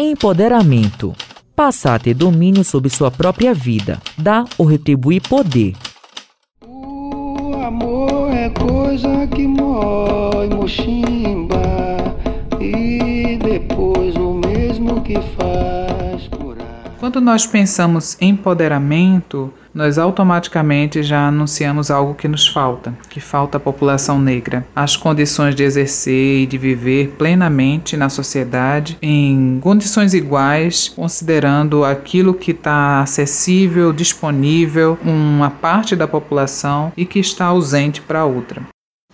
Empoderamento. Passar a ter domínio sobre sua própria vida. Dar ou retribuir poder. O amor é coisa que mói mochimba e depois o mesmo que faz. Quando nós pensamos em empoderamento, nós automaticamente já anunciamos algo que nos falta, que falta à população negra, as condições de exercer e de viver plenamente na sociedade em condições iguais, considerando aquilo que está acessível, disponível, uma parte da população e que está ausente para outra.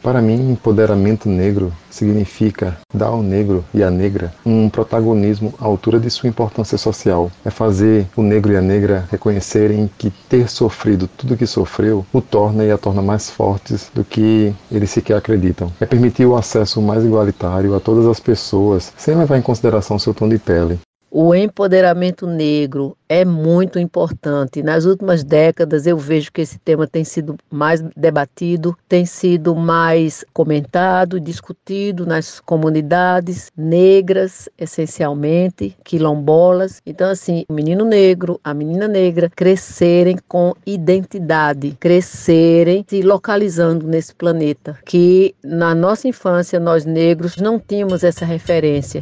Para mim, empoderamento negro significa dar ao negro e à negra um protagonismo à altura de sua importância social. É fazer o negro e a negra reconhecerem que ter sofrido tudo o que sofreu o torna e a torna mais fortes do que eles sequer acreditam. É permitir o acesso mais igualitário a todas as pessoas, sem levar em consideração seu tom de pele. O empoderamento negro é muito importante. Nas últimas décadas, eu vejo que esse tema tem sido mais debatido, tem sido mais comentado, discutido nas comunidades negras, essencialmente, quilombolas. Então, assim, o menino negro, a menina negra crescerem com identidade, crescerem se localizando nesse planeta, que na nossa infância, nós negros não tínhamos essa referência.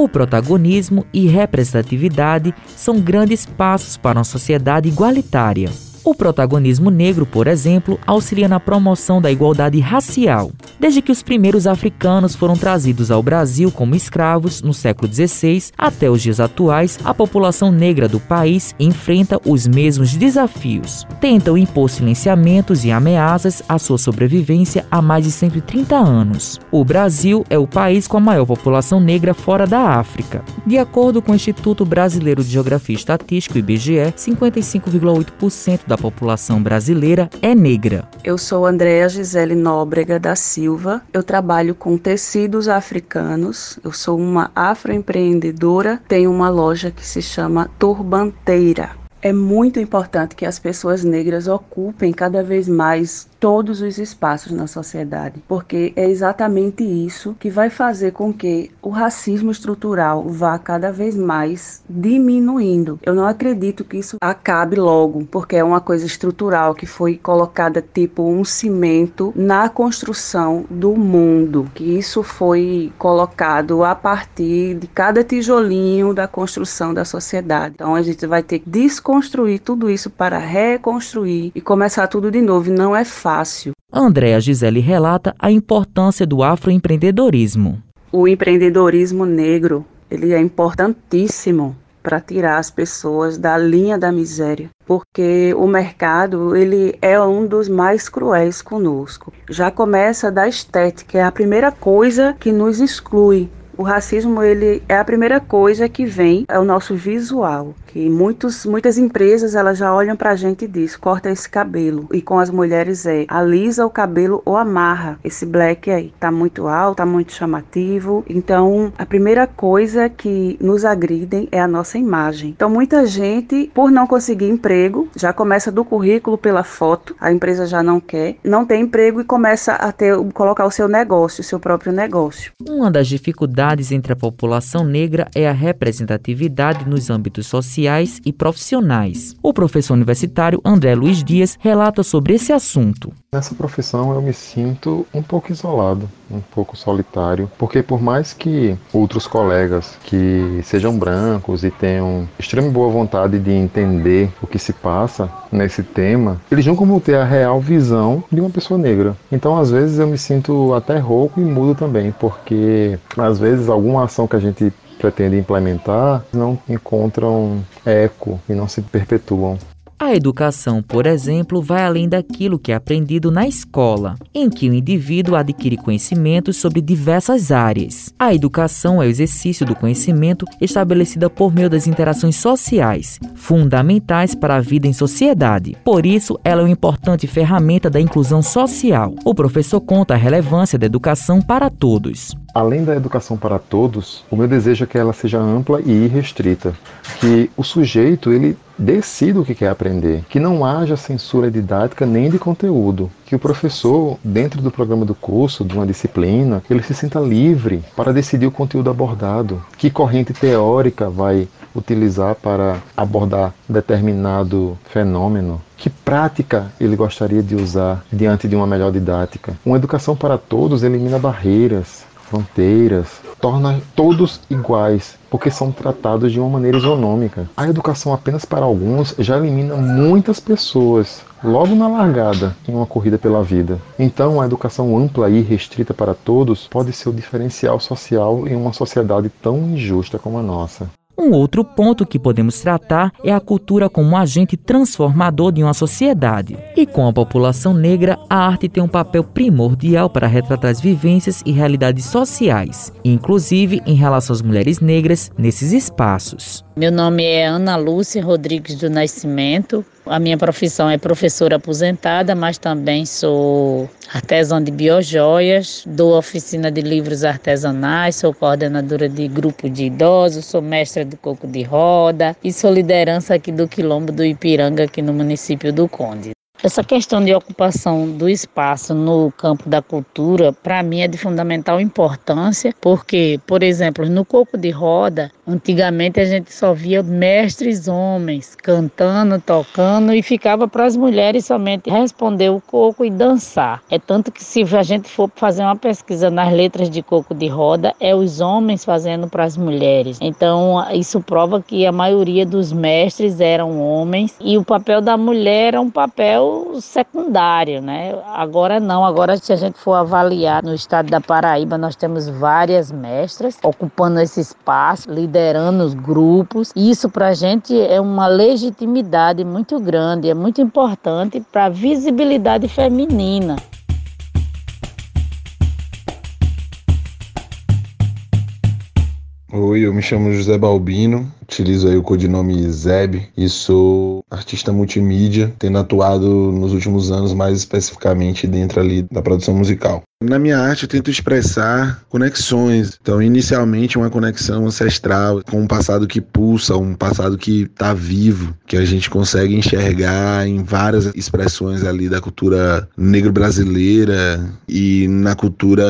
O protagonismo e representatividade são grandes passos para uma sociedade igualitária. O protagonismo negro, por exemplo, auxilia na promoção da igualdade racial. Desde que os primeiros africanos foram trazidos ao Brasil como escravos no século XVI até os dias atuais, a população negra do país enfrenta os mesmos desafios. Tentam impor silenciamentos e ameaças à sua sobrevivência há mais de 130 anos. O Brasil é o país com a maior população negra fora da África. De acordo com o Instituto Brasileiro de Geografia e Estatística, IBGE, 55,8% da população brasileira é negra. Eu sou Andréa Gisele Nóbrega da Silva. Eu trabalho com tecidos africanos. Eu sou uma afroempreendedora. Tenho uma loja que se chama Turbanteira. É muito importante que as pessoas negras ocupem cada vez mais todos os espaços na sociedade, porque é exatamente isso que vai fazer com que o racismo estrutural vá cada vez mais diminuindo. Eu não acredito que isso acabe logo, porque é uma coisa estrutural que foi colocada tipo um cimento na construção do mundo, que isso foi colocado a partir de cada tijolinho da construção da sociedade. Então a gente vai ter que desconstruir tudo isso para reconstruir e começar tudo de novo. Não é fácil fácil. Andréa Gisele relata a importância do afroempreendedorismo. O empreendedorismo negro, ele é importantíssimo para tirar as pessoas da linha da miséria, porque o mercado ele é um dos mais cruéis conosco. Já começa da estética, é a primeira coisa que nos exclui o racismo ele é a primeira coisa que vem é o nosso visual, que muitos, muitas empresas elas já olham para a gente e diz corta esse cabelo e com as mulheres é alisa o cabelo ou amarra esse black aí tá muito alto, tá muito chamativo. Então a primeira coisa que nos agridem é a nossa imagem. Então muita gente por não conseguir emprego já começa do currículo pela foto, a empresa já não quer, não tem emprego e começa a ter colocar o seu negócio, o seu próprio negócio. Uma das dificuldades entre a população negra é a representatividade nos âmbitos sociais e profissionais. O professor universitário André Luiz Dias relata sobre esse assunto. Nessa profissão eu me sinto um pouco isolado, um pouco solitário, porque por mais que outros colegas que sejam brancos e tenham extrema boa vontade de entender o que se passa nesse tema, eles não como ter a real visão de uma pessoa negra. Então às vezes eu me sinto até rouco e mudo também, porque às vezes alguma ação que a gente pretende implementar não encontram eco e não se perpetuam. A educação, por exemplo, vai além daquilo que é aprendido na escola, em que o indivíduo adquire conhecimentos sobre diversas áreas. A educação é o exercício do conhecimento estabelecida por meio das interações sociais, fundamentais para a vida em sociedade. Por isso, ela é uma importante ferramenta da inclusão social. O professor conta a relevância da educação para todos. Além da educação para todos, o meu desejo é que ela seja ampla e irrestrita, que o sujeito ele decida o que quer aprender, que não haja censura didática nem de conteúdo, que o professor, dentro do programa do curso, de uma disciplina, ele se sinta livre para decidir o conteúdo abordado, que corrente teórica vai utilizar para abordar determinado fenômeno, que prática ele gostaria de usar diante de uma melhor didática. Uma educação para todos elimina barreiras, fronteiras, torna todos iguais, porque são tratados de uma maneira isonômica. A educação apenas para alguns já elimina muitas pessoas logo na largada em uma corrida pela vida. Então, a educação ampla e restrita para todos pode ser o diferencial social em uma sociedade tão injusta como a nossa. Um outro ponto que podemos tratar é a cultura como um agente transformador de uma sociedade. E com a população negra, a arte tem um papel primordial para retratar as vivências e realidades sociais, inclusive em relação às mulheres negras nesses espaços. Meu nome é Ana Lúcia Rodrigues do Nascimento. A minha profissão é professora aposentada, mas também sou artesã de biojoias, dou oficina de livros artesanais, sou coordenadora de grupo de idosos, sou mestra do coco de roda e sou liderança aqui do Quilombo do Ipiranga, aqui no município do Conde. Essa questão de ocupação do espaço no campo da cultura, para mim, é de fundamental importância, porque, por exemplo, no Coco de Roda, antigamente a gente só via mestres homens cantando, tocando e ficava para as mulheres somente responder o coco e dançar. É tanto que, se a gente for fazer uma pesquisa nas letras de Coco de Roda, é os homens fazendo para as mulheres. Então, isso prova que a maioria dos mestres eram homens e o papel da mulher era um papel secundário, né? Agora não, agora se a gente for avaliar no estado da Paraíba, nós temos várias mestras ocupando esse espaço, liderando os grupos. Isso para a gente é uma legitimidade muito grande, é muito importante para a visibilidade feminina. Oi, eu me chamo José Balbino, utilizo aí o codinome Zeb e sou artista multimídia, tendo atuado nos últimos anos mais especificamente dentro ali da produção musical. Na minha arte eu tento expressar conexões. Então, inicialmente uma conexão ancestral com um passado que pulsa, um passado que está vivo, que a gente consegue enxergar em várias expressões ali da cultura negro brasileira e na cultura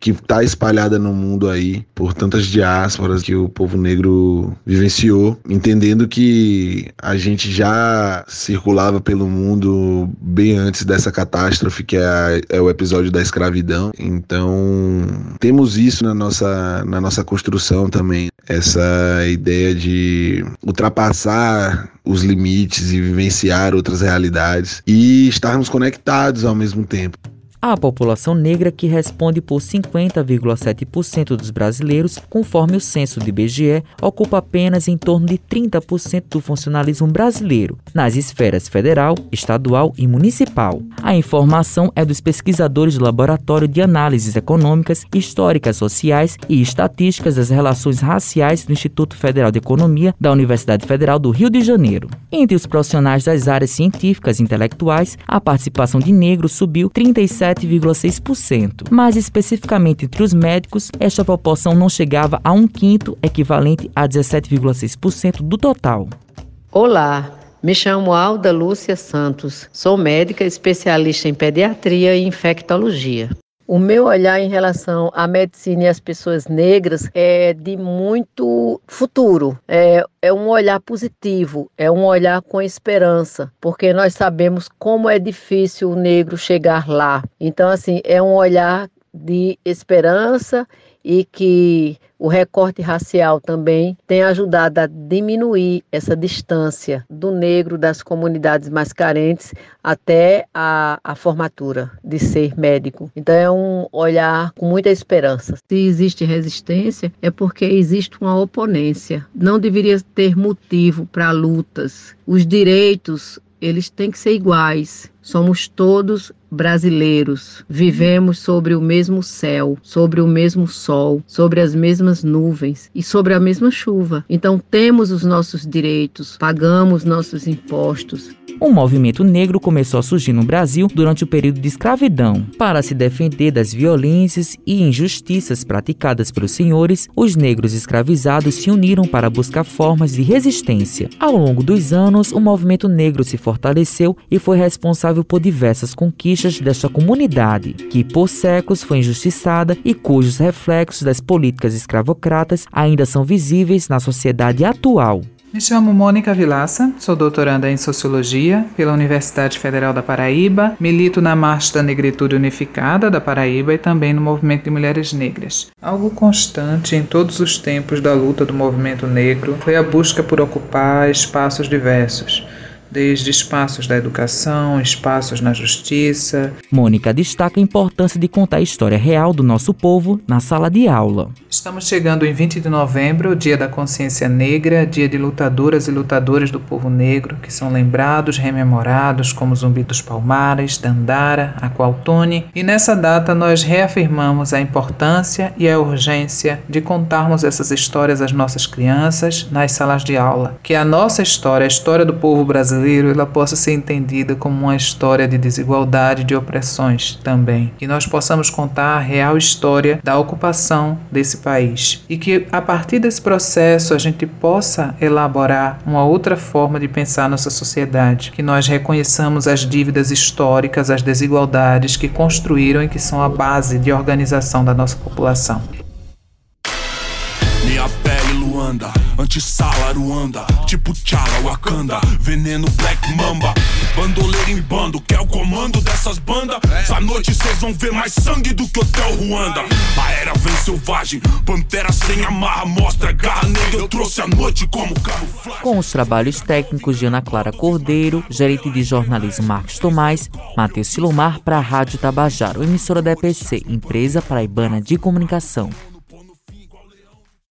que está espalhada no mundo aí por tantas diásporas que o povo negro vivenciou, entendendo que a gente já circulava pelo mundo bem antes dessa catástrofe que é, é o episódio da escravidão escravidão. Então, temos isso na nossa, na nossa construção também, essa ideia de ultrapassar os limites e vivenciar outras realidades e estarmos conectados ao mesmo tempo. A população negra, que responde por 50,7% dos brasileiros, conforme o censo do IBGE, ocupa apenas em torno de 30% do funcionalismo brasileiro, nas esferas federal, estadual e municipal. A informação é dos pesquisadores do Laboratório de Análises Econômicas, Históricas Sociais e Estatísticas das Relações Raciais do Instituto Federal de Economia da Universidade Federal do Rio de Janeiro. Entre os profissionais das áreas científicas e intelectuais, a participação de negros subiu 37 7,6%. Mais especificamente entre os médicos, esta proporção não chegava a um quinto, equivalente a 17,6% do total. Olá, me chamo Alda Lúcia Santos, sou médica especialista em pediatria e infectologia. O meu olhar em relação à medicina e às pessoas negras é de muito futuro. É, é um olhar positivo, é um olhar com esperança, porque nós sabemos como é difícil o negro chegar lá. Então, assim, é um olhar de esperança e que o recorte racial também tem ajudado a diminuir essa distância do negro das comunidades mais carentes até a, a formatura de ser médico. Então é um olhar com muita esperança. Se existe resistência, é porque existe uma oponência. Não deveria ter motivo para lutas. Os direitos eles têm que ser iguais. Somos todos brasileiros. Vivemos sobre o mesmo céu, sobre o mesmo sol, sobre as mesmas nuvens e sobre a mesma chuva. Então temos os nossos direitos, pagamos nossos impostos. O movimento negro começou a surgir no Brasil durante o período de escravidão. Para se defender das violências e injustiças praticadas pelos senhores, os negros escravizados se uniram para buscar formas de resistência. Ao longo dos anos, o movimento negro se fortaleceu e foi responsável por diversas conquistas desta comunidade, que por séculos foi injustiçada e cujos reflexos das políticas escravocratas ainda são visíveis na sociedade atual. Me chamo Mônica Vilaça, sou doutoranda em Sociologia pela Universidade Federal da Paraíba, milito na Marcha da Negritude Unificada da Paraíba e também no Movimento de Mulheres Negras. Algo constante em todos os tempos da luta do movimento negro foi a busca por ocupar espaços diversos desde espaços da educação, espaços na justiça. Mônica destaca a importância de contar a história real do nosso povo na sala de aula. Estamos chegando em 20 de novembro, Dia da Consciência Negra, dia de lutadoras e lutadores do povo negro que são lembrados, rememorados como Zumbi dos Palmares, Dandara, Aqualtone, e nessa data nós reafirmamos a importância e a urgência de contarmos essas histórias às nossas crianças nas salas de aula, que a nossa história, a história do povo brasileiro brasileiro ela possa ser entendida como uma história de desigualdade e de opressões também. Que nós possamos contar a real história da ocupação desse país. E que a partir desse processo a gente possa elaborar uma outra forma de pensar nossa sociedade. Que nós reconheçamos as dívidas históricas, as desigualdades que construíram e que são a base de organização da nossa população. Antissala, Ruanda, tipo Tchala, Wakanda. Veneno Black Mamba. Bandoleiro em bando, quer o comando dessas bandas? Essa noite vocês vão ver mais sangue do que Hotel Ruanda. A era vem selvagem, pantera sem amarra Mostra garra negra, eu trouxe a noite como camuflagem. Com os trabalhos técnicos de Ana Clara Cordeiro Gerente de jornalismo Marcos Tomás Matheus Silomar para a Rádio Tabajaro Emissora da EPC, Empresa Paraibana de Comunicação